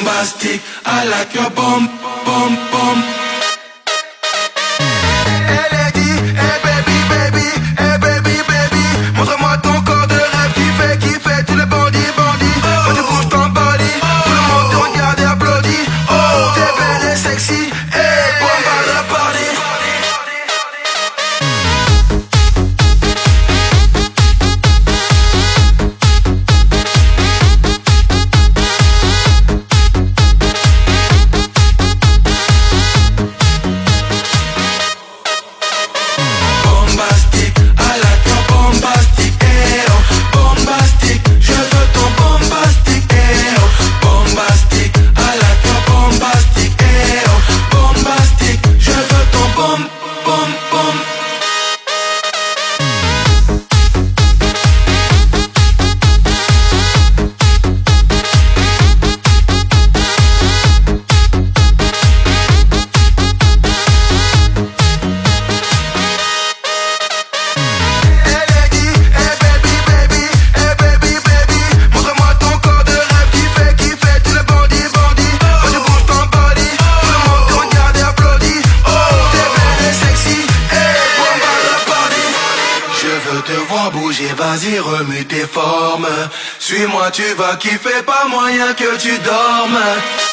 bombastic. I like your bomb, bomb, bomb. Vas-y remue tes formes. Suis-moi tu vas kiffer, pas moyen que tu dormes